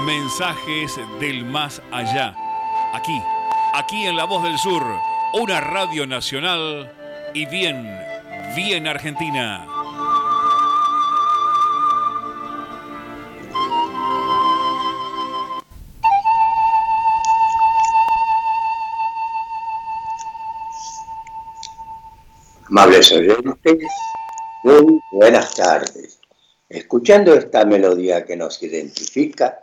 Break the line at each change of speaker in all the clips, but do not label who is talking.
Mensajes del más allá. Aquí, aquí en La Voz del Sur, una radio nacional y bien, bien argentina.
Amables oyentes, muy buenas tardes. Escuchando esta melodía que nos identifica,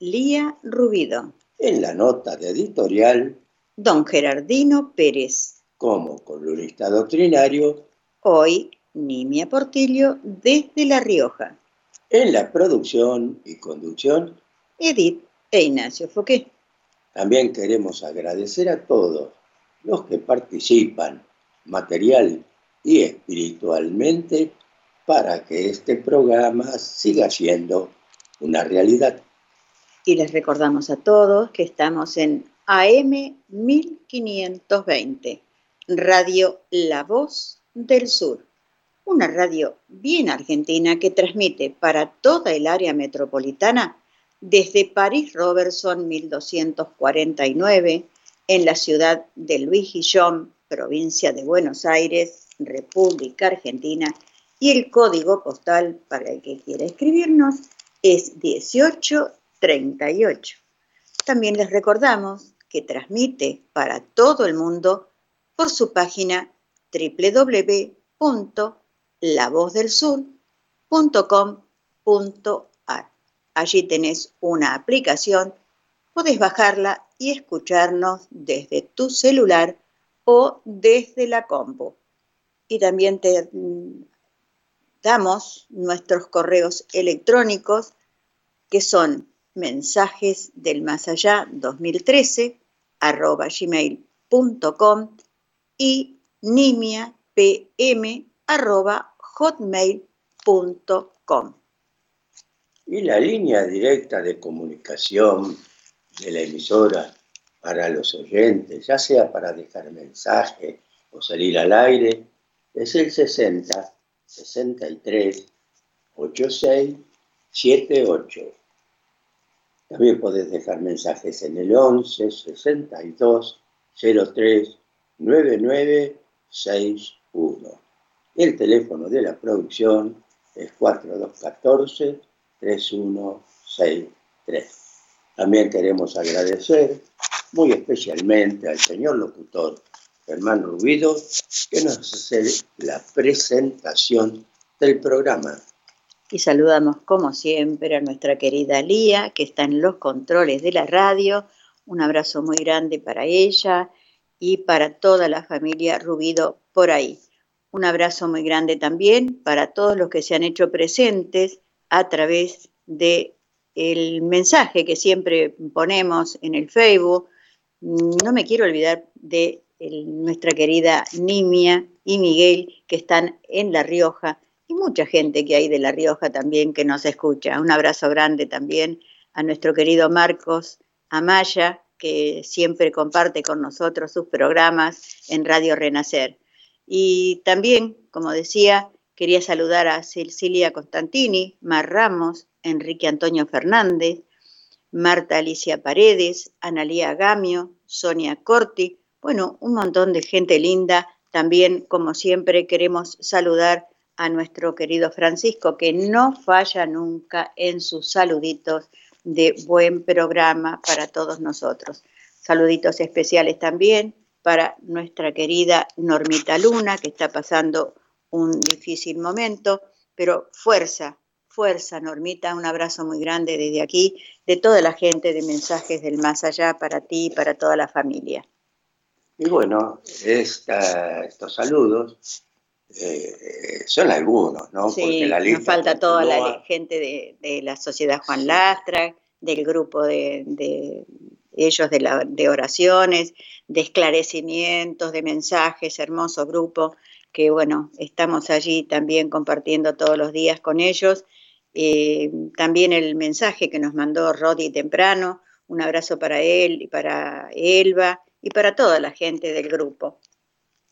Lía Rubido.
En la nota de editorial,
Don Gerardino Pérez.
Como columnista doctrinario,
hoy Nimia Portillo desde La Rioja.
En la producción y conducción,
Edith e Ignacio Foqué.
También queremos agradecer a todos los que participan material y espiritualmente para que este programa siga siendo una realidad
y les recordamos a todos que estamos en AM 1520, Radio La Voz del Sur, una radio bien argentina que transmite para toda el área metropolitana desde París Robertson 1249 en la ciudad de Luis Guillón, provincia de Buenos Aires, República Argentina, y el código postal para el que quiera escribirnos es 18 38. También les recordamos que transmite para todo el mundo por su página www.lavozdelsur.com.ar. Allí tenés una aplicación, podés bajarla y escucharnos desde tu celular o desde la compu. Y también te mm, damos nuestros correos electrónicos que son mensajes del más allá 2013 arroba gmail.com y nimiapm arroba hotmail.com.
Y la línea directa de comunicación de la emisora para los oyentes, ya sea para dejar mensaje o salir al aire, es el 60 63 86 78. También podés dejar mensajes en el 11 62 03 9961. El teléfono de la producción es 4214 3163. También queremos agradecer muy especialmente al señor locutor Germán Rubido que nos hace la presentación del programa
y saludamos como siempre a nuestra querida Lía, que está en los controles de la radio. Un abrazo muy grande para ella y para toda la familia Rubido por ahí. Un abrazo muy grande también para todos los que se han hecho presentes a través de el mensaje que siempre ponemos en el Facebook. No me quiero olvidar de nuestra querida Nimia y Miguel que están en La Rioja y mucha gente que hay de La Rioja también que nos escucha. Un abrazo grande también a nuestro querido Marcos Amaya que siempre comparte con nosotros sus programas en Radio Renacer. Y también, como decía, quería saludar a Cecilia Constantini, Mar Ramos, Enrique Antonio Fernández, Marta Alicia Paredes, Analía Gamio, Sonia Corti, bueno, un montón de gente linda. También, como siempre, queremos saludar a nuestro querido Francisco, que no falla nunca en sus saluditos de buen programa para todos nosotros. Saluditos especiales también para nuestra querida Normita Luna, que está pasando un difícil momento, pero fuerza, fuerza, Normita, un abrazo muy grande desde aquí, de toda la gente de Mensajes del Más Allá, para ti y para toda la familia.
Y bueno, estos saludos eh, son algunos, ¿no?
Sí, Porque la lista nos falta toda la gente de, la Sociedad Juan Lastra, del grupo de, ellos de, de, oraciones, de esclarecimientos, de mensajes, hermoso grupo, que bueno, estamos allí también compartiendo todos los días con ellos. Eh, también el mensaje que nos mandó Rodi temprano, un abrazo para él y para Elba y para toda la gente del grupo.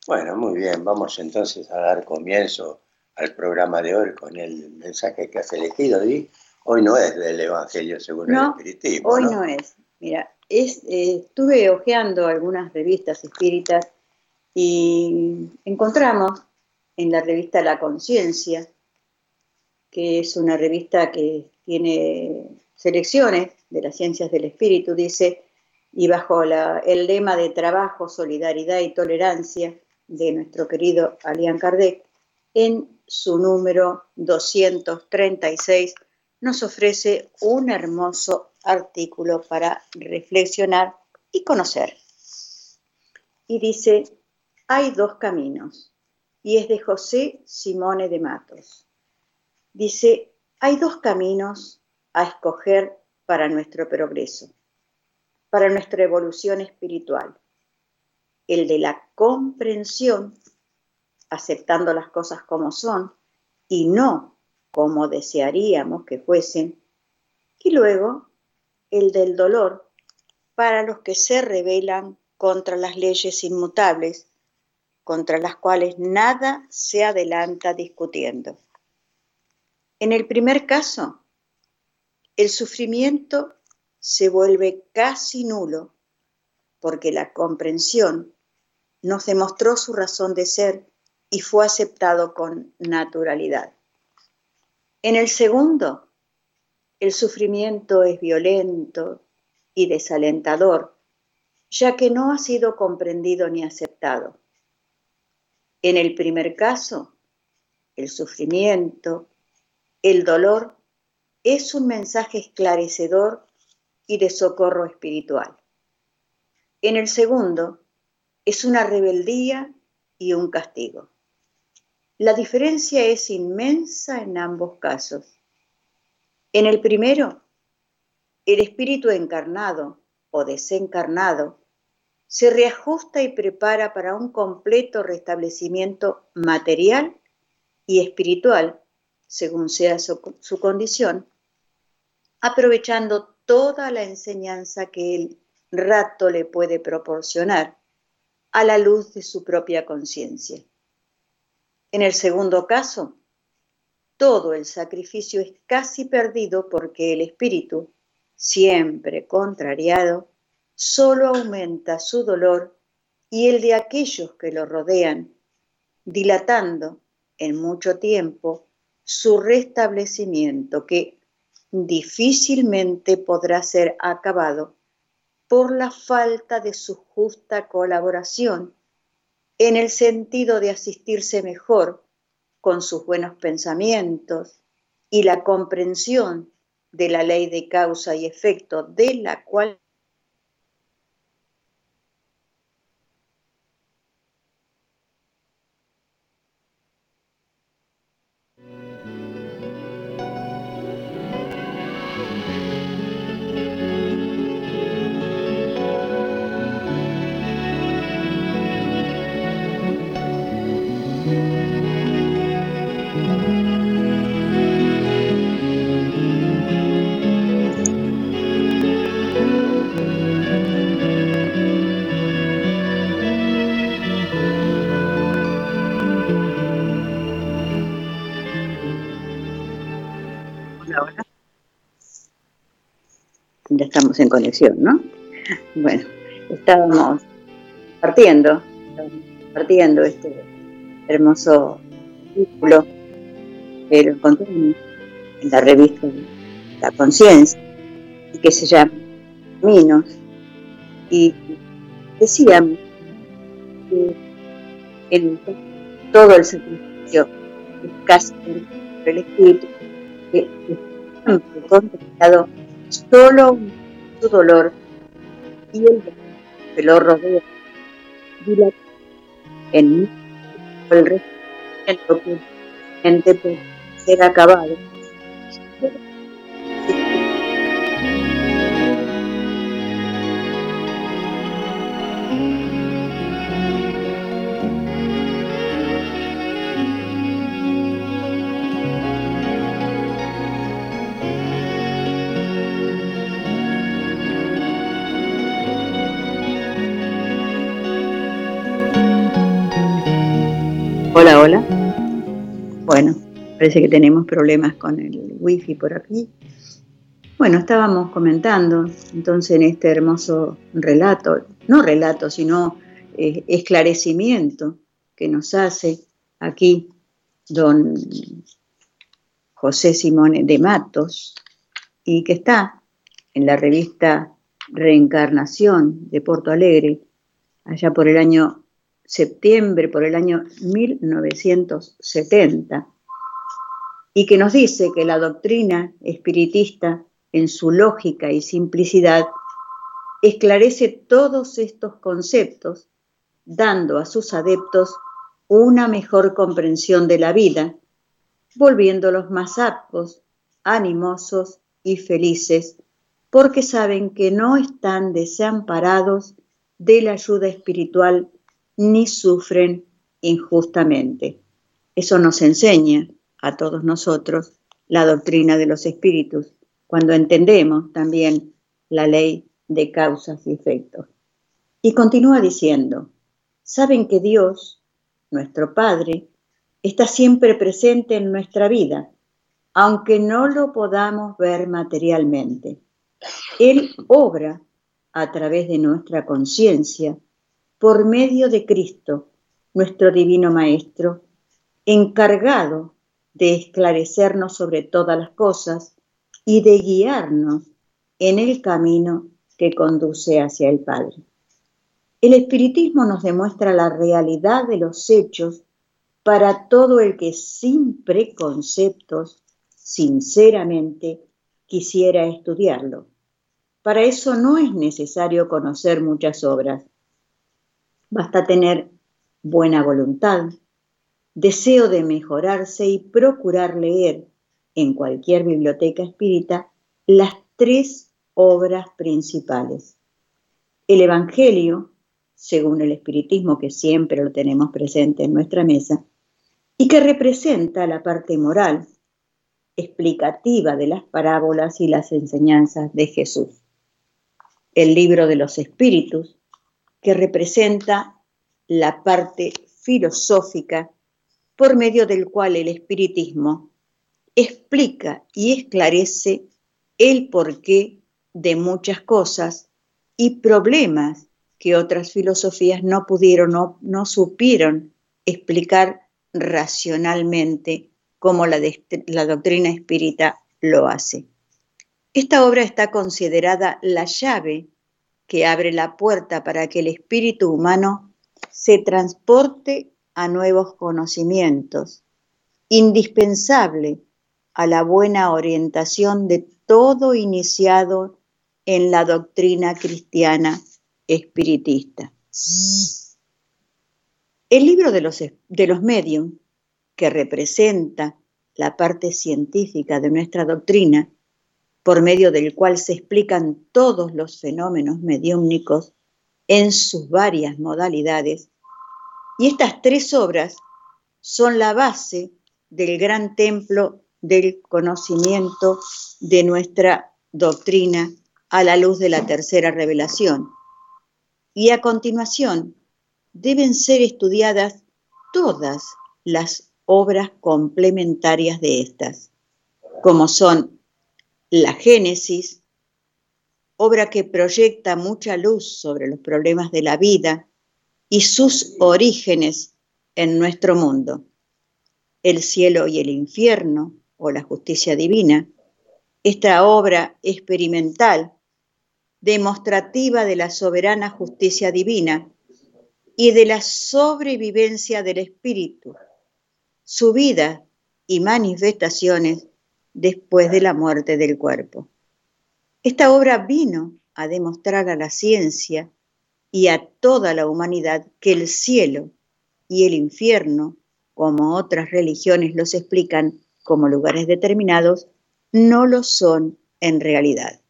Bueno, muy bien, vamos entonces a dar comienzo al programa de hoy con el mensaje que has elegido, y Hoy no es del Evangelio según el Espiritismo.
Hoy no, es. Mira, es, eh, estuve hojeando algunas revistas espíritas y encontramos en la revista La Conciencia, que es una revista que tiene selecciones de las ciencias del espíritu, dice, y bajo el lema de trabajo, solidaridad y tolerancia, de nuestro querido Alian Kardec, en su número 236 nos ofrece un hermoso artículo para reflexionar y conocer. Y dice, hay dos caminos, y es de José Simone de Matos. Dice, hay dos caminos a escoger para nuestro progreso, para nuestra evolución espiritual el de la comprensión, aceptando las cosas como son y no como desearíamos que fuesen, y luego el del dolor para los que se rebelan contra las leyes inmutables, contra las cuales nada se adelanta discutiendo. En el primer caso, el sufrimiento se vuelve casi nulo porque la comprensión nos demostró su razón de ser y fue aceptado con naturalidad. En el segundo, el sufrimiento es violento y desalentador, ya que no ha sido comprendido ni aceptado. En el primer caso, el sufrimiento, el dolor, es un mensaje esclarecedor y de socorro espiritual. En el segundo, es una rebeldía y un castigo. La diferencia es inmensa en ambos casos. En el primero, el espíritu encarnado o desencarnado se reajusta y prepara para un completo restablecimiento material y espiritual, según sea su, su condición, aprovechando toda la enseñanza que el rato le puede proporcionar a la luz de su propia conciencia. En el segundo caso, todo el sacrificio es casi perdido porque el espíritu, siempre contrariado, solo aumenta su dolor y el de aquellos que lo rodean, dilatando en mucho tiempo su restablecimiento que difícilmente podrá ser acabado por la falta de su justa colaboración en el sentido de asistirse mejor con sus buenos pensamientos y la comprensión de la ley de causa y efecto de la cual en conexión, ¿no? Bueno, estábamos partiendo, partiendo este hermoso título que lo encontramos en la revista La Conciencia, que se llama Caminos, y decíamos que todo el sacrificio casi el espíritu que siempre contemplado solo su dolor y el que lo rodea. En el resto que gente puede ser acabado Hola, hola. Bueno, parece que tenemos problemas con el wifi por aquí. Bueno, estábamos comentando entonces en este hermoso relato, no relato, sino eh, esclarecimiento que nos hace aquí don José Simone de Matos y que está en la revista Reencarnación de Porto Alegre, allá por el año septiembre por el año 1970, y que nos dice que la doctrina espiritista, en su lógica y simplicidad, esclarece todos estos conceptos, dando a sus adeptos una mejor comprensión de la vida, volviéndolos más aptos, animosos y felices, porque saben que no están desamparados de la ayuda espiritual ni sufren injustamente. Eso nos enseña a todos nosotros la doctrina de los espíritus, cuando entendemos también la ley de causas y efectos. Y continúa diciendo, saben que Dios, nuestro Padre, está siempre presente en nuestra vida, aunque no lo podamos ver materialmente. Él obra a través de nuestra conciencia por medio de Cristo, nuestro Divino Maestro, encargado de esclarecernos sobre todas las cosas y de guiarnos en el camino que conduce hacia el Padre. El espiritismo nos demuestra la realidad de los hechos para todo el que sin preconceptos, sinceramente, quisiera estudiarlo. Para eso no es necesario conocer muchas obras Basta tener buena voluntad, deseo de mejorarse y procurar leer en cualquier biblioteca espírita las tres obras principales. El Evangelio, según el espiritismo que siempre lo tenemos presente en nuestra mesa, y que representa la parte moral, explicativa de las parábolas y las enseñanzas de Jesús. El libro de los espíritus, que representa la parte filosófica por medio del cual el espiritismo explica y esclarece el porqué de muchas cosas y problemas que otras filosofías no pudieron o no, supieron explicar racionalmente como la, la doctrina espírita lo hace. Esta obra está considerada la llave que abre la puerta para que el espíritu humano se transporte a nuevos conocimientos, indispensable a la buena orientación de todo iniciado en la doctrina cristiana espiritista. El libro de los, de los medium, que representa la parte científica de nuestra doctrina, por medio del cual se explican todos los fenómenos mediúmnicos en sus varias modalidades. Y estas tres obras son la base del gran templo del conocimiento de nuestra doctrina a la luz de la tercera revelación. Y a continuación deben ser estudiadas todas las obras complementarias de estas, como son la Génesis, obra que proyecta mucha luz sobre los problemas de la vida y sus orígenes en nuestro mundo. El cielo y el infierno, o la justicia divina, esta obra experimental, demostrativa de la soberana justicia divina y de la sobrevivencia del espíritu, su vida y manifestaciones después de la muerte del cuerpo. Esta obra vino a demostrar a la ciencia y a toda la humanidad que el cielo y el infierno, como otras religiones los explican como lugares determinados, no lo son en realidad.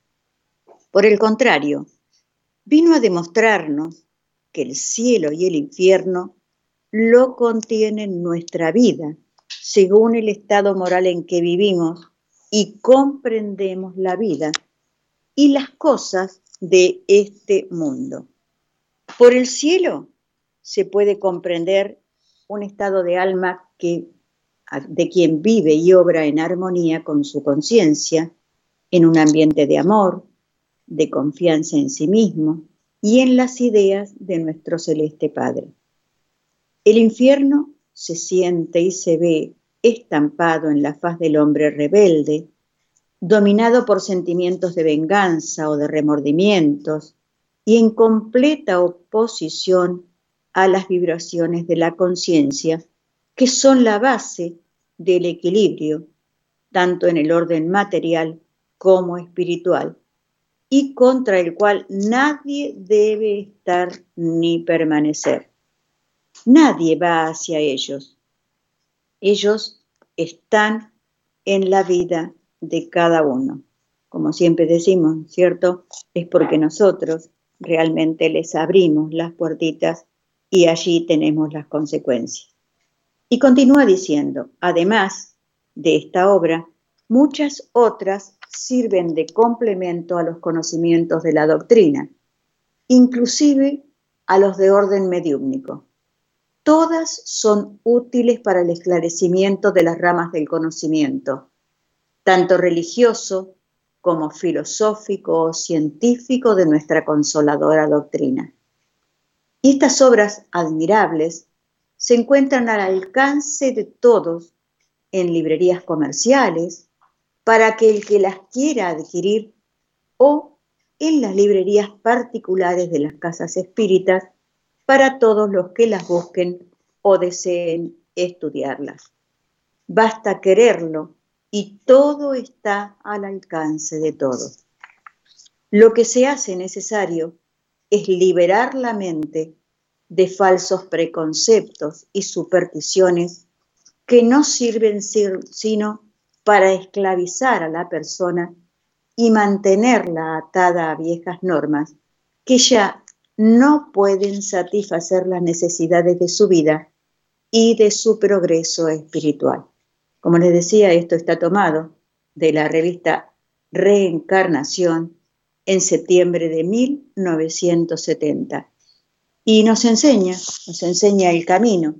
Por el contrario, vino a demostrarnos que el cielo y el infierno lo contienen nuestra vida, según el estado moral en que vivimos y comprendemos la vida y las cosas de este mundo. Por el cielo se puede comprender un estado de alma que, de quien vive y obra en armonía con su conciencia, en un ambiente de amor, de confianza en sí mismo y en las ideas de nuestro celeste Padre. El infierno se siente y se ve estampado en la faz del hombre rebelde, dominado por sentimientos de venganza o de remordimientos, y en completa oposición a las vibraciones de la conciencia, que son la base del equilibrio, tanto en el orden material como espiritual, y contra el cual nadie debe estar ni permanecer. Nadie va hacia ellos. Ellos están en la vida de cada uno. Como siempre decimos, ¿cierto? Es porque nosotros realmente les abrimos las puertitas y allí tenemos las consecuencias. Y continúa diciendo, además de esta obra, muchas otras sirven de complemento a los conocimientos de la doctrina, inclusive a los de orden mediúmnico. Todas son útiles para el esclarecimiento de las ramas del conocimiento, tanto religioso como filosófico o científico de nuestra consoladora doctrina. Y estas obras admirables se encuentran al alcance de todos en librerías comerciales para que el que las quiera adquirir o en las librerías particulares de las casas espíritas para todos los que las busquen o deseen estudiarlas. Basta quererlo y todo está al alcance de todos. Lo que se hace necesario es liberar la mente de falsos preconceptos y supersticiones que no sirven sino para esclavizar a la persona y mantenerla atada a viejas normas que ya no pueden satisfacer las necesidades de su vida y de su progreso espiritual. Como les decía, esto está tomado de la revista Reencarnación en septiembre de 1970. Y nos enseña, nos enseña el camino,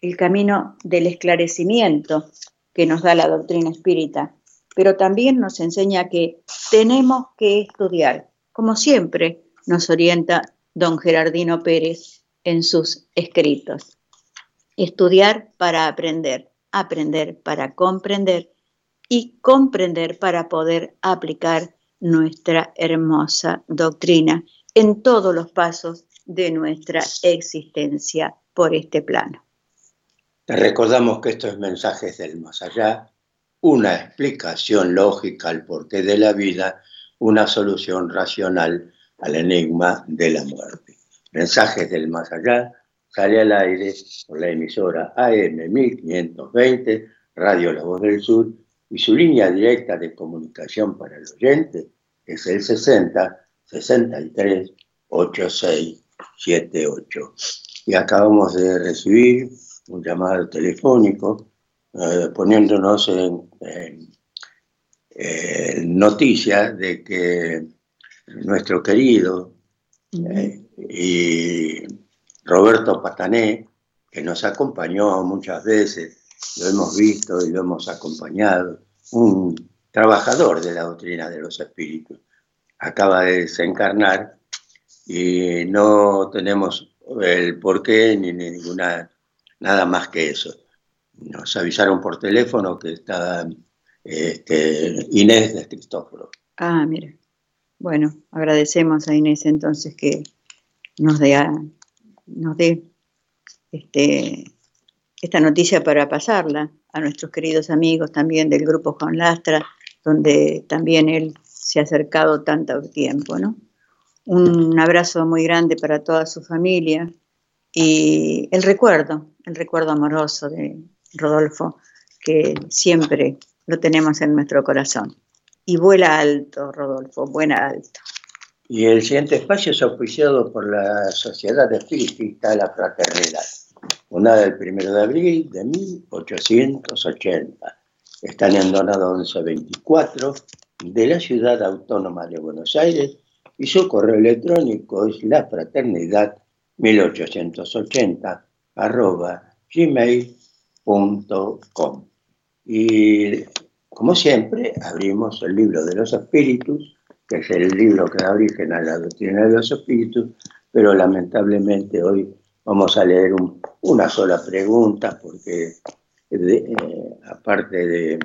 el camino del esclarecimiento que nos da la doctrina espírita, pero también nos enseña que tenemos que estudiar, como siempre nos orienta don Gerardino Pérez en sus escritos. Estudiar para aprender aprender para comprender y comprender para poder aplicar nuestra hermosa doctrina en todos los pasos de nuestra existencia por este plano.
Recordamos que estos mensajes del más allá, una explicación lógica al porqué de la vida, una solución racional al enigma de la muerte. Mensajes del más allá sale al aire por la emisora AM 1520, Radio La Voz del Sur, y su línea directa de comunicación para el oyente es el 60 63 8678. Y acabamos de recibir un llamado telefónico eh, poniéndonos en, noticia de que nuestro querido eh, y Roberto Patané, que nos acompañó muchas veces, lo hemos visto y lo hemos acompañado, un trabajador de la doctrina de los espíritus, acaba de desencarnar y no tenemos el porqué ni, ninguna, nada más que eso. Nos avisaron por teléfono que estaba este, Inés de Cristóforo.
Ah, mira. Bueno, agradecemos a Inés entonces que nos dé, este, esta noticia para pasarla a nuestros queridos amigos también del grupo Juan Lastra, donde también él se ha acercado tanto tiempo, ¿no? Un abrazo muy grande para toda su familia y el recuerdo, el recuerdo amoroso de Rodolfo, que siempre lo tenemos en nuestro corazón. Y vuela alto, Rodolfo, vuela alto.
Y el siguiente espacio es auspiciado por la Sociedad Espiritista de la Fraternidad, fundada el 1 de abril de 1880. Están en Donado 1124 de la Ciudad Autónoma de Buenos Aires y su correo electrónico es lafraternidad1880 arroba gmail.com. Y como siempre, abrimos el libro de los espíritus, que es el libro que da origen a la doctrina de los espíritus, pero lamentablemente hoy vamos a leer una sola pregunta, porque eh, aparte de,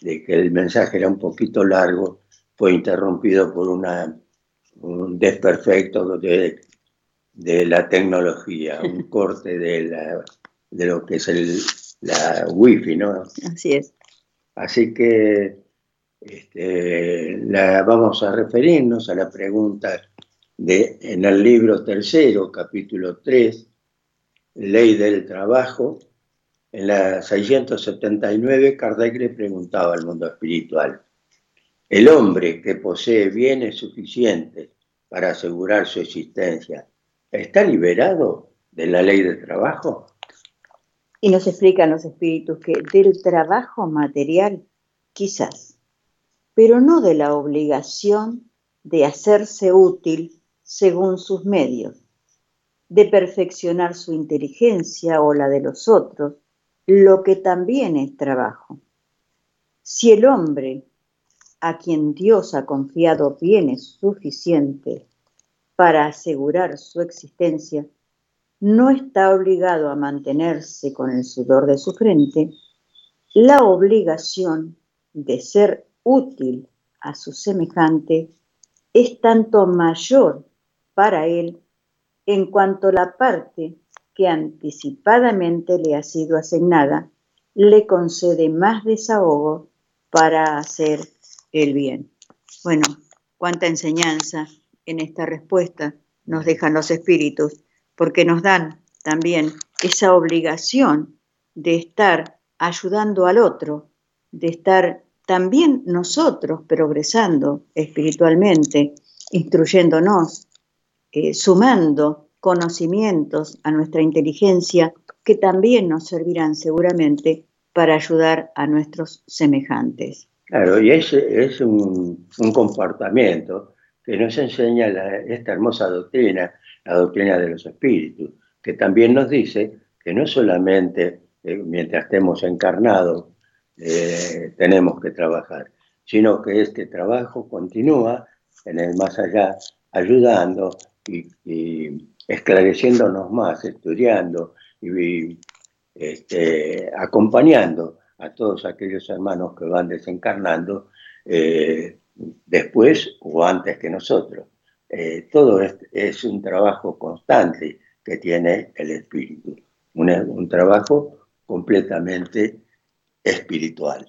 que el mensaje era un poquito largo, fue interrumpido por una, un desperfecto de, de la tecnología, un corte de, la, de lo que es el, la wifi, ¿no?
Así es.
Así que este, vamos a referirnos a la pregunta de, en el libro tercero, capítulo 3, Ley del Trabajo. En la 679, Kardec le preguntaba al mundo espiritual, ¿el hombre que posee bienes suficientes para asegurar su existencia está liberado de la ley del trabajo?
Y nos explican los espíritus que del trabajo material, quizás, pero no de la obligación de hacerse útil según sus medios, de perfeccionar su inteligencia o la de los otros, lo que también es trabajo. Si el hombre a quien Dios ha confiado bienes suficientes para asegurar su existencia, no está obligado a mantenerse con el sudor de su frente, la obligación de ser útil a su semejante es tanto mayor para él en cuanto la parte que anticipadamente le ha sido asignada le concede más desahogo para hacer el bien. Bueno, cuánta enseñanza en esta respuesta nos dejan los espíritus porque nos dan también esa obligación de estar ayudando al otro, de estar también nosotros progresando espiritualmente, instruyéndonos, eh, sumando conocimientos a nuestra inteligencia que también nos servirán seguramente para ayudar a nuestros semejantes.
Claro, y ese es un, comportamiento que nos enseña esta hermosa doctrina la doctrina de los espíritus, que también nos dice que no solamente eh, mientras estemos encarnados eh, tenemos que trabajar, sino que este trabajo continúa en el más allá, ayudando y, esclareciéndonos más, estudiando y este, acompañando a todos aquellos hermanos que van desencarnando eh, después o antes que nosotros. Eh, todo es, un trabajo constante que tiene el espíritu, un, trabajo completamente espiritual.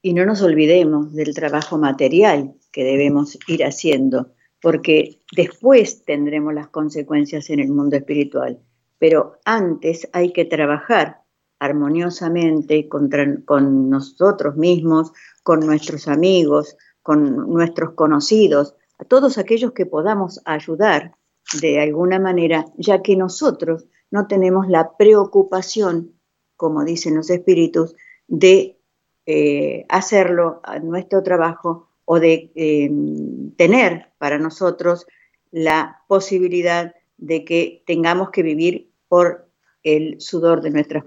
Y no nos olvidemos del trabajo material que debemos ir haciendo, porque después tendremos las consecuencias en el mundo espiritual, pero antes hay que trabajar armoniosamente con nosotros mismos, con nuestros amigos, con nuestros conocidos, a todos aquellos que podamos ayudar de alguna manera, ya que nosotros no tenemos la preocupación, como dicen los espíritus, de eh, hacerlo a nuestro trabajo o de eh, tener para nosotros la posibilidad de que tengamos que vivir por el sudor de nuestra,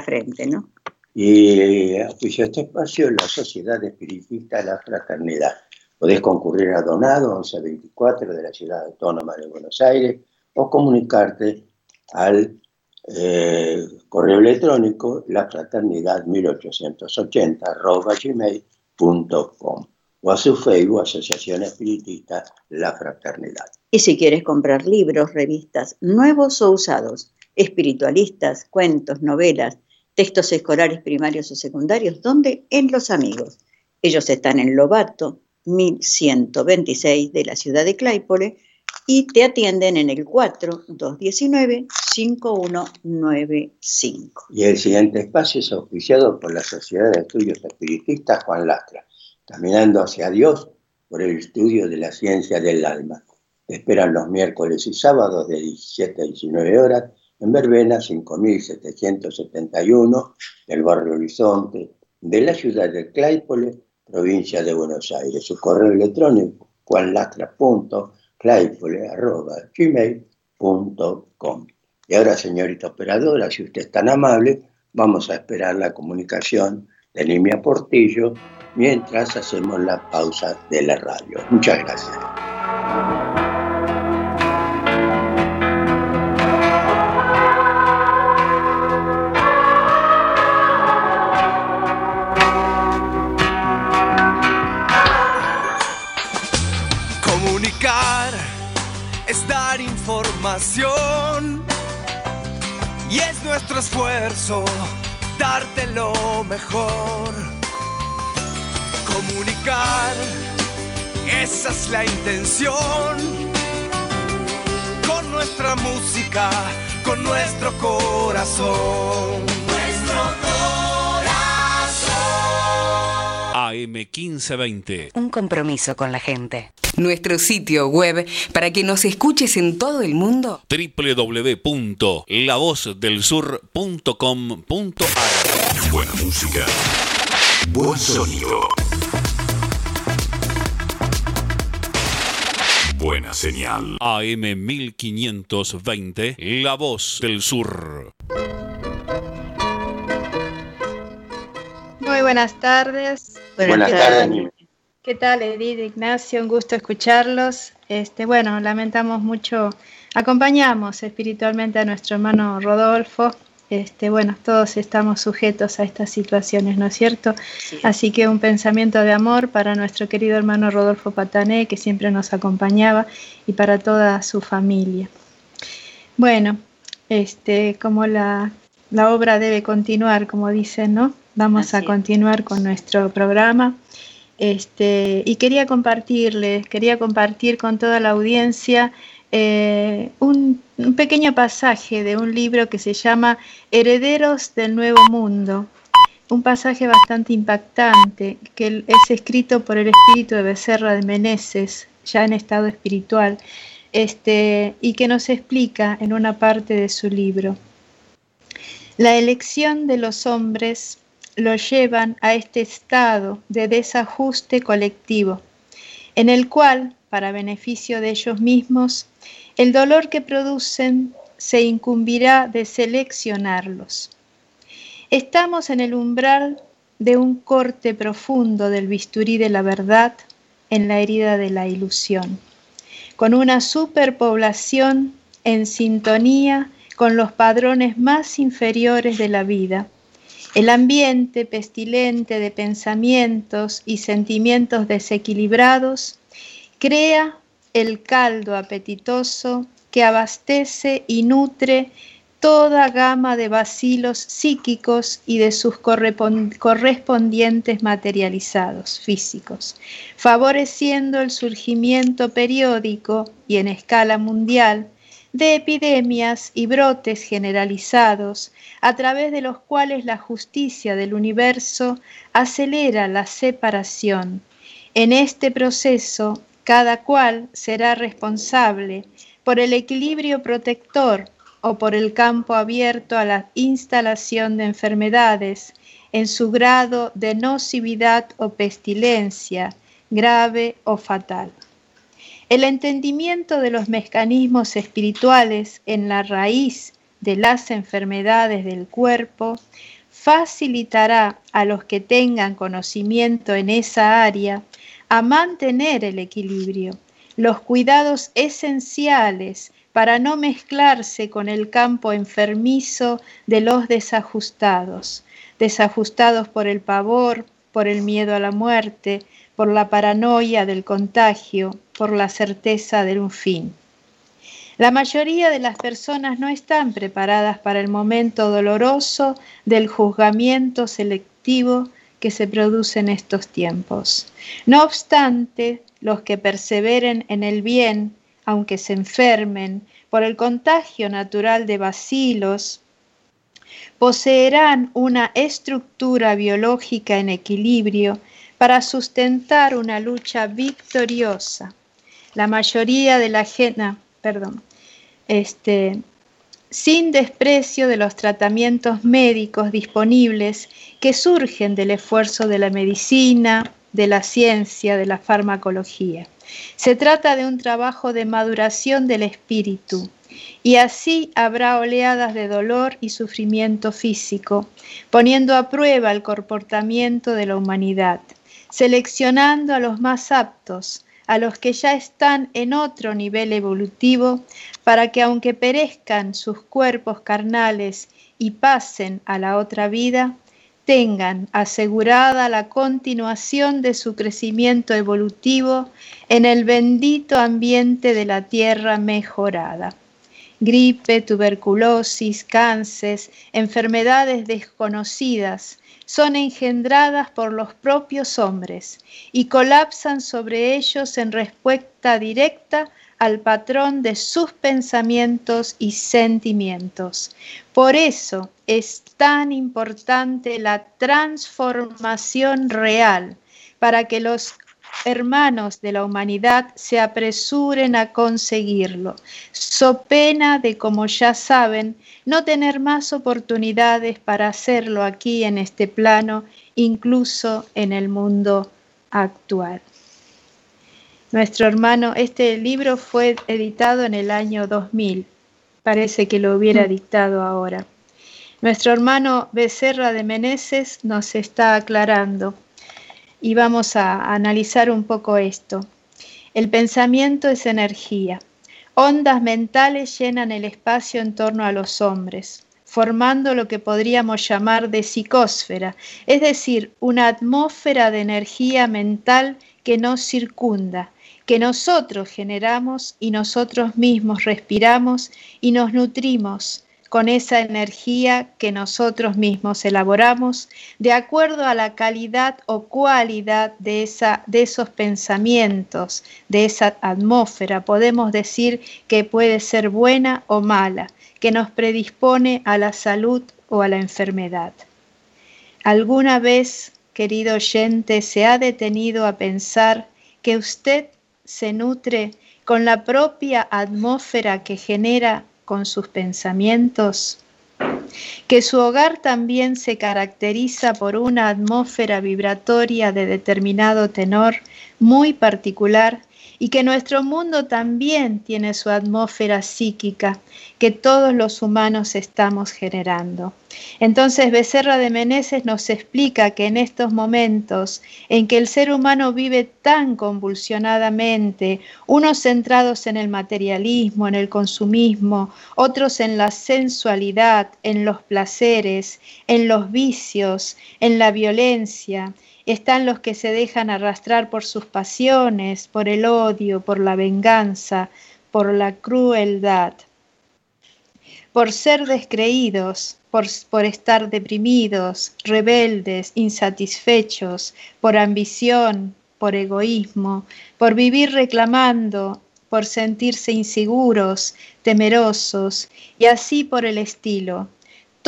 frente, ¿no?
Y a este espacio la sociedad espiritista, la fraternidad Podés concurrir a Donado 1124 de la Ciudad Autónoma de Buenos Aires o comunicarte al eh, correo electrónico la fraternidad 1880 gmail.com o a su Facebook Asociación Espiritista La Fraternidad.
Y si quieres comprar libros, revistas, nuevos o usados, espiritualistas, cuentos, novelas, textos escolares primarios o secundarios, ¿dónde? En Los Amigos. Ellos están en Lobato, 1126 de la ciudad de Claypole y te atienden en el 4-219-5195.
Y el siguiente espacio es auspiciado por la Sociedad de Estudios Espiritistas Juan Lastra, caminando hacia Dios por el estudio de la ciencia del alma. esperan los miércoles y sábados de 17 a 19 horas en Verbena 5771 del barrio Horizonte de la ciudad de Claypole, provincia de Buenos Aires. Su correo electrónico juanlastra.claypole.gmail.com Y ahora, señorita operadora, si usted es tan amable, vamos a esperar la comunicación de Nimia Portillo mientras hacemos la pausa de la radio. Muchas gracias.
Y es nuestro esfuerzo darte lo mejor. Comunicar, esa es la intención. Con nuestra música, con nuestro corazón.
AM1520.
Un compromiso con la gente. Nuestro sitio web para que nos escuches en todo el mundo.
www.lavozdelsur.com.ar
Buena música. Buen sonido. Buena señal.
AM1520, La Voz del Sur.
Muy buenas tardes.
Buenas, tardes.
¿Qué tal, Edith, Ignacio? Un gusto escucharlos. Este, bueno, lamentamos mucho, acompañamos espiritualmente a nuestro hermano Rodolfo. Este, bueno, todos estamos sujetos a estas situaciones, ¿no es cierto? Así que un pensamiento de amor para nuestro querido hermano Rodolfo Patané, que siempre nos acompañaba, y para toda su familia. Bueno, este, como la, la obra debe continuar, como dicen, ¿no? Vamos a continuar con nuestro programa. Este, y quería compartirles, quería compartir con toda la audiencia eh, un, pequeño pasaje de un libro que se llama Herederos del Nuevo Mundo, un pasaje bastante impactante que es escrito por el espíritu de Becerra de Meneses, ya en estado espiritual, este, y que nos explica en una parte de su libro. La elección de los hombres lo llevan a este estado de desajuste colectivo, en el cual, para beneficio de ellos mismos, el dolor que producen se incumbirá de seleccionarlos. Estamos en el umbral de un corte profundo del bisturí de la verdad en la herida de la ilusión, con una superpoblación en sintonía con los padrones más inferiores de la vida el ambiente pestilente de pensamientos y sentimientos desequilibrados crea el caldo apetitoso que abastece y nutre toda gama de vacilos psíquicos y de sus correspondientes materializados físicos, favoreciendo el surgimiento periódico y en escala mundial de epidemias y brotes generalizados, a través de los cuales la justicia del universo acelera la separación. En este proceso, cada cual será responsable por el equilibrio protector o por el campo abierto a la instalación de enfermedades en su grado de nocividad o pestilencia, grave o fatal. El entendimiento de los mecanismos espirituales en la raíz de las enfermedades del cuerpo facilitará a los que tengan conocimiento en esa área a mantener el equilibrio, los cuidados esenciales para no mezclarse con el campo enfermizo de los desajustados, desajustados por el pavor, por el miedo a la muerte, por la paranoia del contagio, por la certeza de un fin. La mayoría de las personas no están preparadas para el momento doloroso del juzgamiento selectivo que se produce en estos tiempos. No obstante, los que perseveren en el bien, aunque se enfermen por el contagio natural de bacilos, poseerán una estructura biológica en equilibrio para sustentar una lucha victoriosa. La mayoría de la gente, perdón, este, sin desprecio de los tratamientos médicos disponibles que surgen del esfuerzo de la medicina, de la ciencia, de la farmacología. Se trata de un trabajo de maduración del espíritu y así habrá oleadas de dolor y sufrimiento físico, poniendo a prueba el comportamiento de la humanidad, seleccionando a los más aptos, a los que ya están en otro nivel evolutivo, para que aunque perezcan sus cuerpos carnales y pasen a la otra vida, tengan asegurada la continuación de su crecimiento evolutivo en el bendito ambiente de la tierra mejorada. Gripe, tuberculosis, cáncer, enfermedades desconocidas, son engendradas por los propios hombres y colapsan sobre ellos en respuesta directa al patrón de sus pensamientos y sentimientos. Por eso es tan importante la transformación real para que los hermanos de la humanidad se apresuren a conseguirlo, so pena de, como ya saben, no tener más oportunidades para hacerlo aquí en este plano, incluso en el mundo actual. Nuestro hermano, este libro fue editado en el año 2000, parece que lo hubiera mm. dictado ahora. Nuestro hermano Becerra de Meneses nos está aclarando y vamos a analizar un poco esto. El pensamiento es energía. Ondas mentales llenan el espacio en torno a los hombres, formando lo que podríamos llamar de psicósfera, es decir, una atmósfera de energía mental que nos circunda, que nosotros generamos y nosotros mismos respiramos y nos nutrimos con esa energía que nosotros mismos elaboramos de acuerdo a la calidad o cualidad de, esos pensamientos, de esa atmósfera. Podemos decir que puede ser buena o mala, que nos predispone a la salud o a la enfermedad. ¿Alguna vez, querido oyente, se ha detenido a pensar que usted se nutre con la propia atmósfera que genera con sus pensamientos, que su hogar también se caracteriza por una atmósfera vibratoria de determinado tenor muy particular y que nuestro mundo también tiene su atmósfera psíquica que todos los humanos estamos generando. Entonces Becerra de Meneses nos explica que en estos momentos en que el ser humano vive tan convulsionadamente, unos centrados en el materialismo, en el consumismo, otros en la sensualidad, en los placeres, en los vicios, en la violencia, están los que se dejan arrastrar por sus pasiones, por el odio, por la venganza, por la crueldad, por ser descreídos, por, estar deprimidos, rebeldes, insatisfechos, por ambición, por egoísmo, por vivir reclamando, por sentirse inseguros, temerosos, y así por el estilo.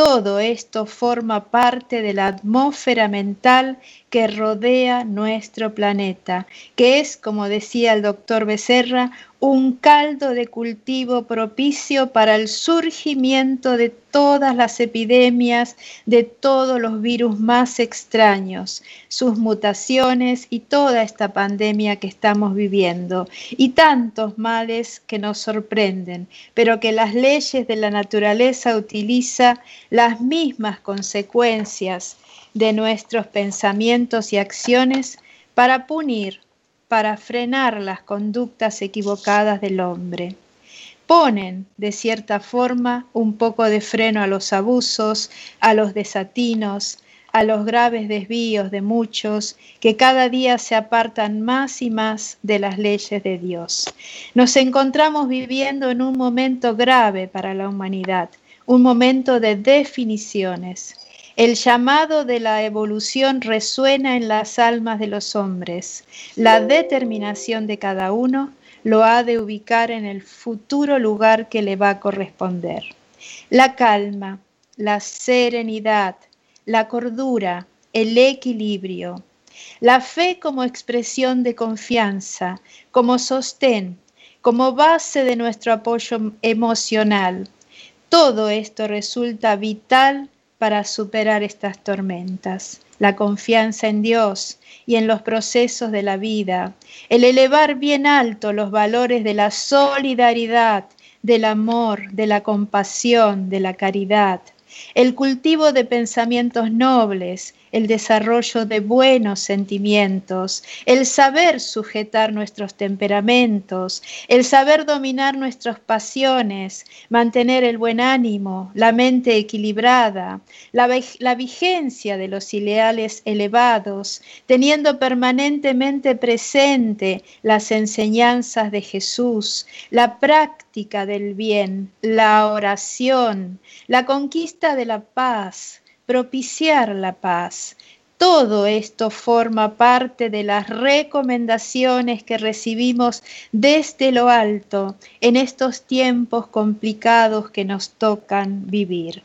Todo esto forma parte de la atmósfera mental que rodea nuestro planeta, que es, como decía el doctor Becerra, un caldo de cultivo propicio para el surgimiento de todas las epidemias, de todos los virus más extraños, sus mutaciones y toda esta pandemia que estamos viviendo, y tantos males que nos sorprenden, pero que las leyes de la naturaleza utiliza las mismas consecuencias de nuestros pensamientos y acciones para punir para frenar las conductas equivocadas del hombre. Ponen, de cierta forma, un poco de freno a los abusos, a los desatinos, a los graves desvíos de muchos que cada día se apartan más y más de las leyes de Dios. Nos encontramos viviendo en un momento grave para la humanidad, un momento de definiciones. El llamado de la evolución resuena en las almas de los hombres. La determinación de cada uno lo ha de ubicar en el futuro lugar que le va a corresponder. La calma, la serenidad, la cordura, el equilibrio, la fe como expresión de confianza, como sostén, como base de nuestro apoyo emocional. Todo esto resulta vital para superar estas tormentas. La confianza en Dios y en los procesos de la vida, el elevar bien alto los valores de la solidaridad, del amor, de la compasión, de la caridad, el cultivo de pensamientos nobles, el desarrollo de buenos sentimientos, el saber sujetar nuestros temperamentos, el saber dominar nuestras pasiones, mantener el buen ánimo, la mente equilibrada, la, vigencia de los ideales elevados, teniendo permanentemente presente las enseñanzas de Jesús, la práctica del bien, la oración, la conquista de la paz, propiciar la paz. Todo esto forma parte de las recomendaciones que recibimos desde lo alto en estos tiempos complicados que nos tocan vivir.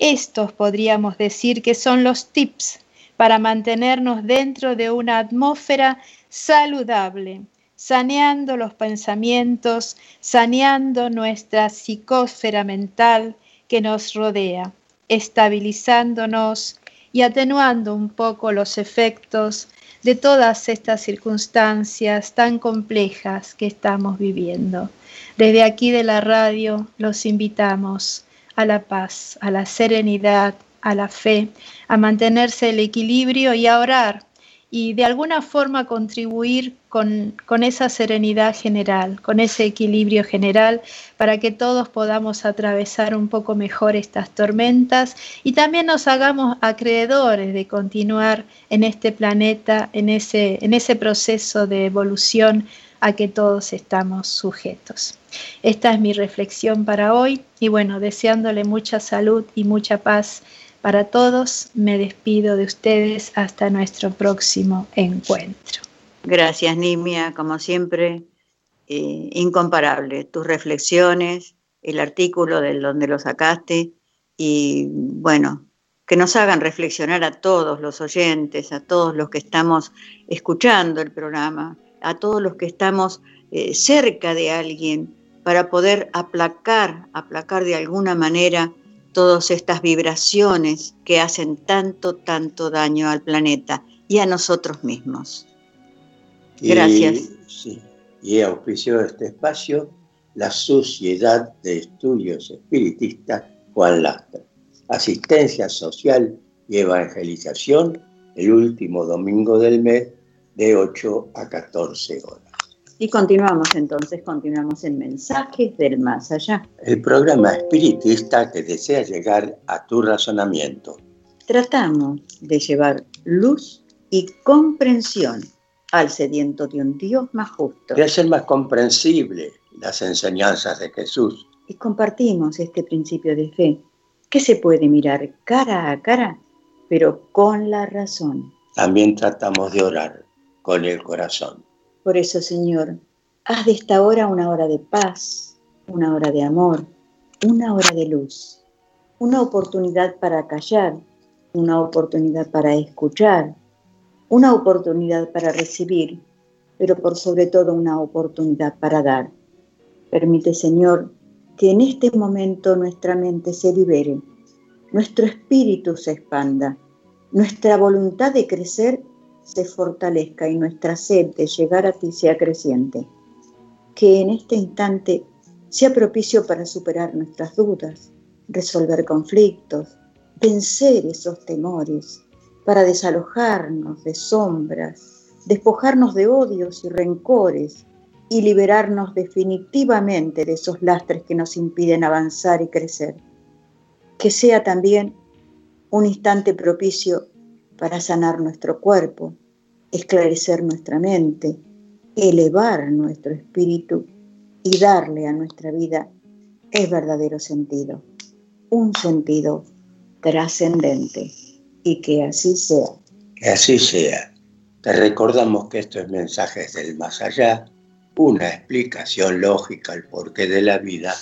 Estos podríamos decir que son los tips para mantenernos dentro de una atmósfera saludable, saneando los pensamientos, saneando nuestra psicósfera mental que nos rodea estabilizándonos y atenuando un poco los efectos de todas estas circunstancias tan complejas que estamos viviendo. Desde aquí de la radio los invitamos a la paz, a la serenidad, a la fe, a mantenerse el equilibrio y a orar y de alguna forma contribuir con, con, esa serenidad general, con ese equilibrio general, para que todos podamos atravesar un poco mejor estas tormentas y también nos hagamos acreedores de continuar en este planeta, en ese, en ese proceso de evolución a que todos estamos sujetos. Esta es mi reflexión para hoy y bueno, deseándole mucha salud y mucha paz para todos, me despido de ustedes hasta nuestro próximo encuentro.
Gracias, Nimia, como siempre, eh, incomparable. Tus reflexiones, el artículo de donde lo sacaste y, bueno, que nos hagan reflexionar a todos los oyentes, a todos los que estamos escuchando el programa, a todos los que estamos eh, cerca de alguien para poder aplacar, aplacar de alguna manera todas estas vibraciones que hacen tanto, tanto daño al planeta y a nosotros mismos. Gracias.
Y, sí, y auspició este espacio la Sociedad de Estudios Espiritistas Juan Lastra. Asistencia social y evangelización el último domingo del mes de 8 a 14 horas.
Y continuamos entonces, continuamos en Mensajes del Más Allá.
El programa espiritista que desea llegar a tu razonamiento.
Tratamos de llevar luz y comprensión al sediento de un Dios más justo.
De hacer más comprensible las enseñanzas de Jesús.
Y compartimos este principio de fe, que se puede mirar cara a cara, pero con la razón.
También tratamos de orar con el corazón.
Por eso, Señor, haz de esta hora una hora de paz, una hora de amor, una hora de luz, una oportunidad para callar, una oportunidad para escuchar, una oportunidad para recibir, pero por sobre todo una oportunidad para dar. Permite, Señor, que en este momento nuestra mente se libere, nuestro espíritu se expanda, nuestra voluntad de crecer se fortalezca y nuestra sed de llegar a ti sea creciente. Que en este instante sea propicio para superar nuestras dudas, resolver conflictos, vencer esos temores, para desalojarnos de sombras, despojarnos de odios y rencores y liberarnos definitivamente de esos lastres que nos impiden avanzar y crecer. Que sea también un instante propicio para sanar nuestro cuerpo, esclarecer nuestra mente, elevar nuestro espíritu y darle a nuestra vida el verdadero sentido, un sentido trascendente. Y que así sea.
Que así sea. Te recordamos que esto es Mensajes del Más Allá, una explicación lógica al porqué de la vida,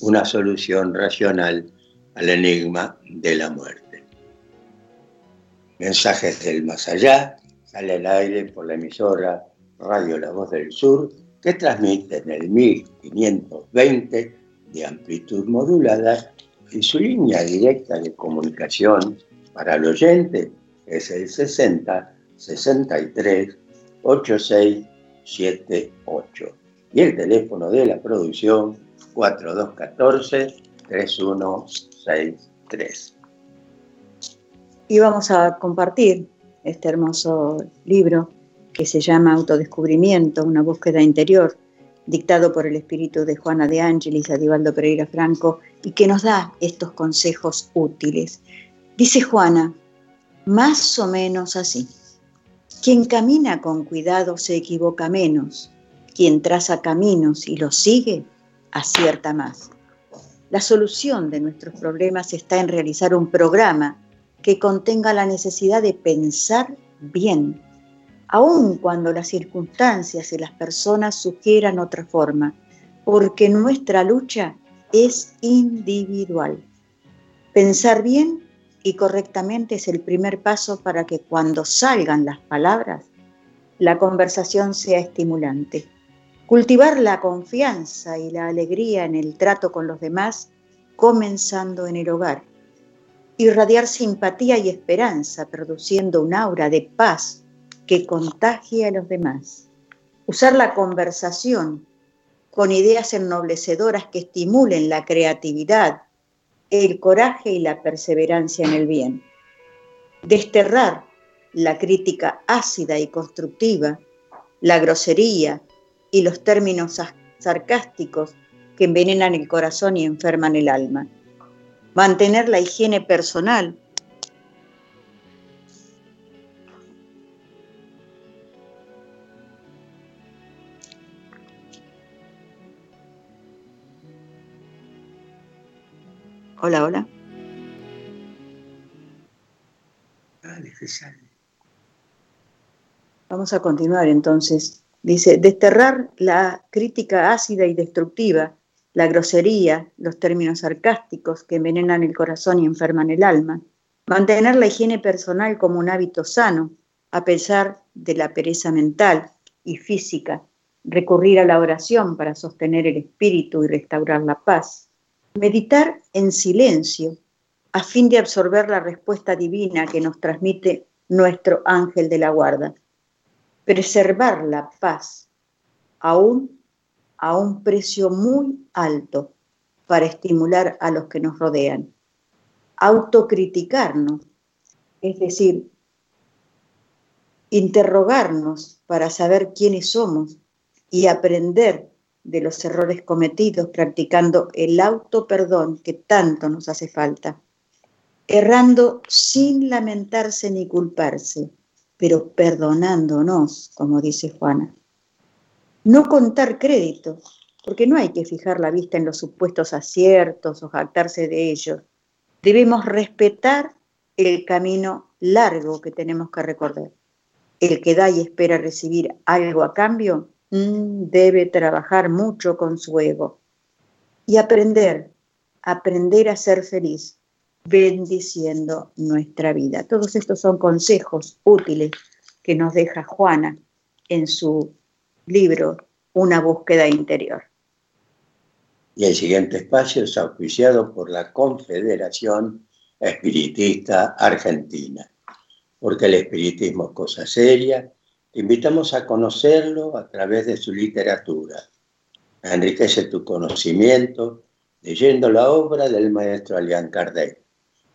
una solución racional al enigma de la muerte. Mensajes del Más Allá sale al aire por la emisora Radio La Voz del Sur, que transmite en el 1520 de amplitud modulada y su línea directa de comunicación para el oyente es el 60 63 86 78 y el teléfono de la producción 4214 3163.
Y vamos a compartir este hermoso libro que se llama Autodescubrimiento, una búsqueda interior, dictado por el espíritu de Juana de Ángeles, Adivaldo Pereira Franco, y que nos da estos consejos útiles. Dice Juana, más o menos así. Quien camina con cuidado se equivoca menos. Quien traza caminos y los sigue, acierta más. La solución de nuestros problemas está en realizar un programa que contenga la necesidad de pensar bien, aun cuando las circunstancias y las personas sugieran otra forma, porque nuestra lucha es individual. Pensar bien y correctamente es el primer paso para que cuando salgan las palabras, la conversación sea estimulante. Cultivar la confianza y la alegría en el trato con los demás, comenzando en el hogar. Irradiar simpatía y esperanza, produciendo un aura de paz que contagie a los demás. Usar la conversación con ideas ennoblecedoras que estimulen la creatividad, el coraje y la perseverancia en el bien. Desterrar la crítica ácida y constructiva, la grosería y los términos sarcásticos que envenenan el corazón y enferman el alma. Mantener la higiene personal Hola, hola. Vamos a continuar entonces. Dice, desterrar la crítica ácida y destructiva, la grosería, los términos sarcásticos que envenenan el corazón y enferman el alma. Mantener la higiene personal como un hábito sano, a pesar de la pereza mental y física. Recurrir a la oración para sostener el espíritu y restaurar la paz Meditar en silencio a fin de absorber la respuesta divina que nos transmite nuestro ángel de la guarda. Preservar la paz aún a un precio muy alto para estimular a los que nos rodean. Autocriticarnos, es decir, interrogarnos para saber quiénes somos y aprender de los errores cometidos practicando el auto perdón que tanto nos hace falta, errando sin lamentarse ni culparse, pero perdonándonos, como dice Juana. No contar crédito, porque no hay que fijar la vista en los supuestos aciertos o jactarse de ellos. Debemos respetar el camino largo que tenemos que recorrer. El que da y espera recibir algo a cambio Mm, debe trabajar mucho con su ego y aprender, aprender a ser feliz, bendiciendo nuestra vida. Todos estos son consejos útiles que nos deja Juana en su libro Una búsqueda interior.
Y el siguiente espacio es auspiciado por la Confederación Espiritista Argentina, porque el espiritismo es cosa seria te invitamos a conocerlo a través de su literatura. Enriquece tu conocimiento leyendo la obra del maestro Alian Kardec.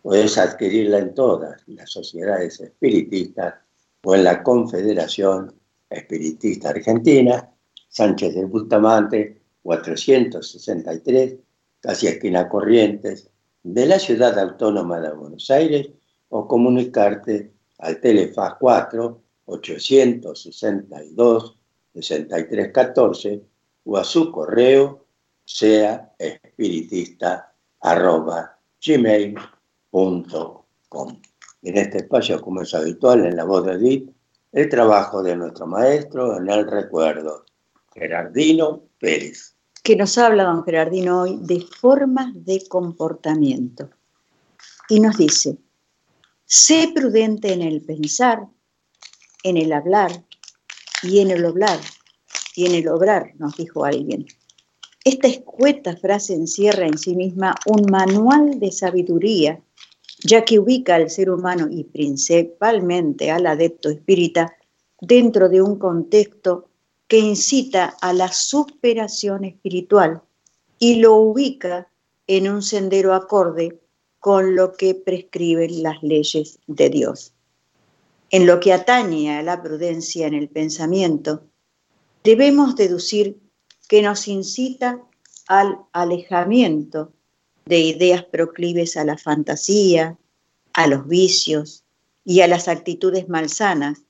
Puedes adquirirla en todas las sociedades espiritistas o en la Confederación espiritista argentina, Sánchez del Bustamante, 463, casi esquina Corrientes, de la ciudad autónoma de Buenos Aires, o comunicarte al Telefaz 4 862 6314 o a su correo sea espiritista arroba gmail.com. En este espacio, como es habitual en la voz de Edith, el trabajo de nuestro maestro en el recuerdo, Gerardino Pérez.
Que nos habla don Gerardino hoy de formas de comportamiento. Y nos dice, sé prudente en el pensar, en el hablar y en el obrar, y en el obrar, nos dijo alguien. Esta escueta frase encierra en sí misma un manual de sabiduría, ya que ubica al ser humano y principalmente al adepto espírita dentro de un contexto que incita a la superación espiritual y lo ubica en un sendero acorde con lo que prescriben las leyes de Dios. En lo que atañe a la prudencia en el pensamiento, debemos deducir que nos incita al alejamiento de ideas proclives a la fantasía, a los vicios y a las actitudes malsanas,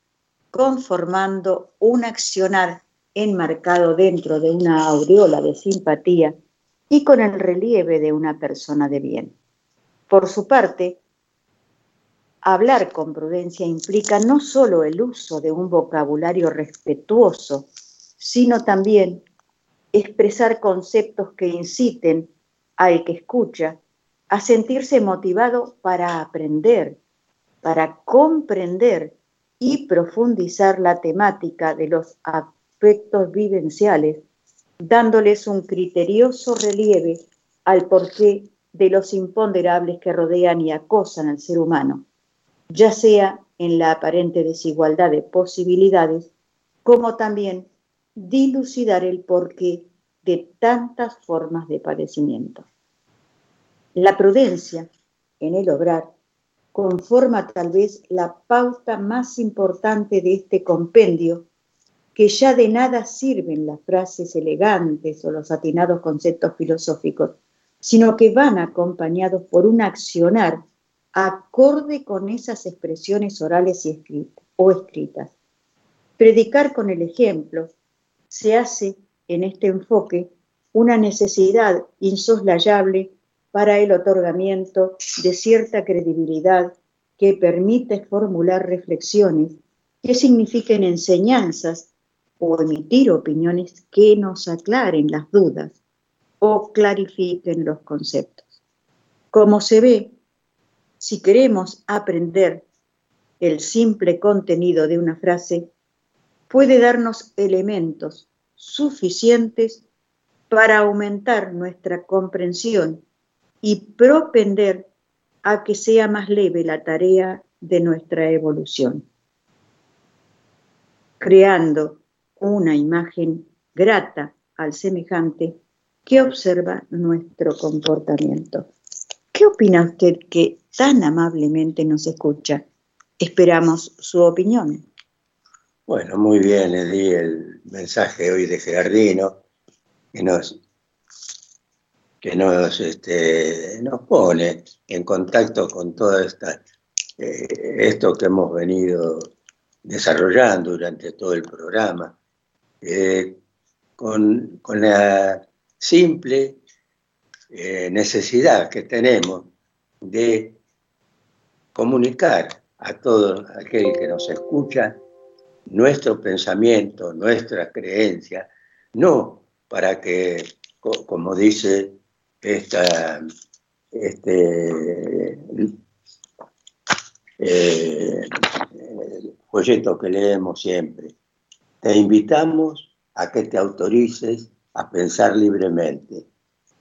conformando un accionar enmarcado dentro de una aureola de simpatía y con el relieve de una persona de bien. Por su parte, hablar con prudencia implica no solo el uso de un vocabulario respetuoso, sino también expresar conceptos que inciten al que escucha a sentirse motivado para aprender, para comprender y profundizar la temática de los aspectos vivenciales, dándoles un criterioso relieve al porqué de los imponderables que rodean y acosan al ser humano, ya sea en la aparente desigualdad de posibilidades, como también dilucidar el porqué de tantas formas de padecimiento. La prudencia en el obrar conforma tal vez la pauta más importante de este compendio, que ya de nada sirven las frases elegantes o los atinados conceptos filosóficos, sino que van acompañados por un accionar acorde con esas expresiones orales y escritas, o escritas. Predicar con el ejemplo, se hace en este enfoque una necesidad insoslayable para el otorgamiento de cierta credibilidad que permite formular reflexiones que signifiquen enseñanzas o emitir opiniones que nos aclaren las dudas o clarifiquen los conceptos. Como se ve, si queremos aprender el simple contenido de una frase, puede darnos elementos suficientes para aumentar nuestra comprensión y propender a que sea más leve la tarea de nuestra evolución, creando una imagen grata al semejante que observa nuestro comportamiento. ¿Qué opina usted que tan amablemente nos escucha? Esperamos su opinión.
Bueno, muy bien, di el mensaje hoy de Gerardino, que nos, que nos, este, nos pone en contacto con todo esta, eh, esto que hemos venido desarrollando durante todo el programa, eh, con, la simple eh, necesidad que tenemos de comunicar a todo aquel que nos escucha nuestro pensamiento, nuestra creencia, no para que, como dice esta, este eh, folleto que leemos siempre, te invitamos a que te autorices a pensar libremente,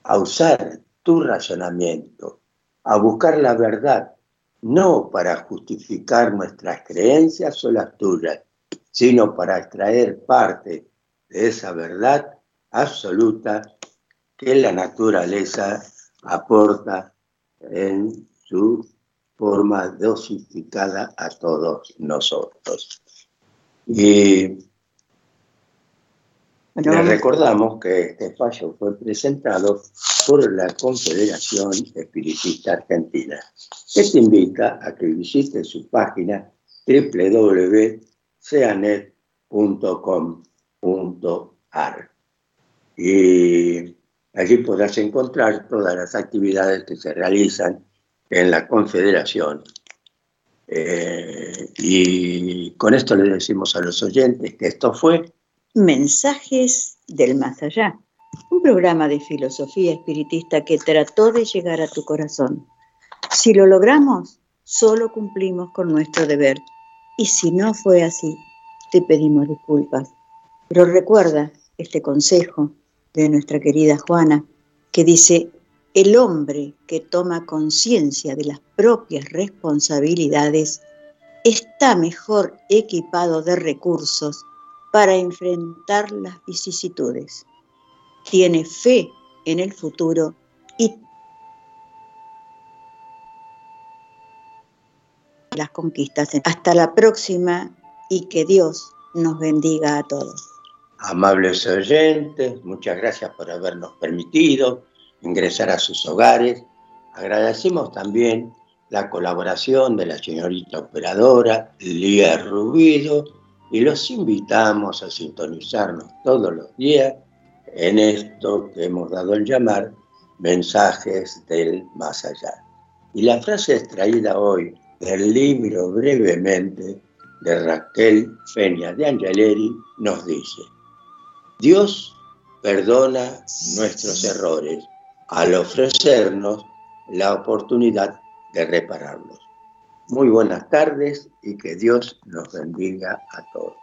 a usar tu razonamiento, a buscar la verdad, no para justificar nuestras creencias o las tuyas, sino para extraer parte de esa verdad absoluta que la naturaleza aporta en su forma dosificada a todos nosotros. Y Les recordamos que este espacio fue presentado por la Confederación Espiritista Argentina, que te invita a que visites su página www.ceanet.com.ar y allí podrás encontrar todas las actividades que se realizan en la Confederación. Eh, y con esto le decimos a los oyentes que esto fue
Mensajes del Más Allá, un programa de filosofía espiritista que trató de llegar a tu corazón. Si lo logramos, solo cumplimos con nuestro deber. Y si no fue así, te pedimos disculpas. Pero recuerda este consejo de nuestra querida Juana, que dice, el hombre que toma conciencia de las propias responsabilidades está mejor equipado de recursos para enfrentar las vicisitudes. Tiene fe en el futuro las conquistas. Hasta la próxima y que Dios nos bendiga a todos.
Amables oyentes, muchas gracias por habernos permitido ingresar a sus hogares. Agradecemos también la colaboración de la señorita operadora Lía Rubido y los invitamos a sintonizarnos todos los días en esto que hemos dado el llamar mensajes del más allá. Y la frase extraída hoy del libro brevemente de Raquel Peña de Angeleri nos dice, Dios perdona nuestros errores al ofrecernos la oportunidad de repararlos. Muy buenas tardes y que Dios nos bendiga a todos.